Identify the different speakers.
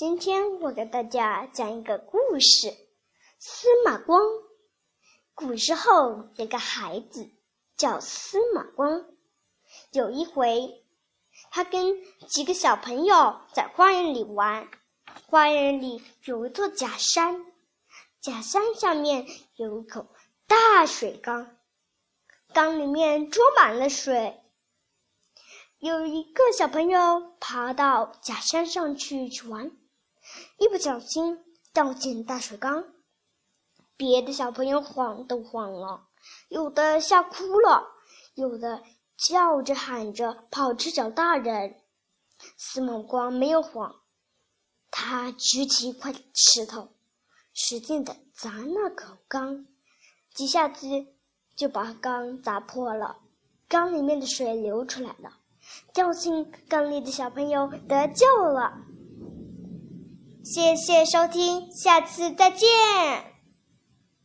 Speaker 1: 今天我给大家讲一个故事：司马光。古时候有个孩子叫司马光。有一回，他跟几个小朋友在花园里玩。花园里有一座假山，假山下面有一口大水缸，缸里面装满了水。有一个小朋友爬到假山上去去玩，一不小心掉进大水缸，别的小朋友慌都慌了，有的吓哭了，有的叫着喊着跑去找大人。司马光没有慌，他举起一块石头，使劲的砸那口缸，几下子就把缸砸破了，缸里面的水流出来了。掉进缸里的小朋友得救了。谢谢收听，下次再见。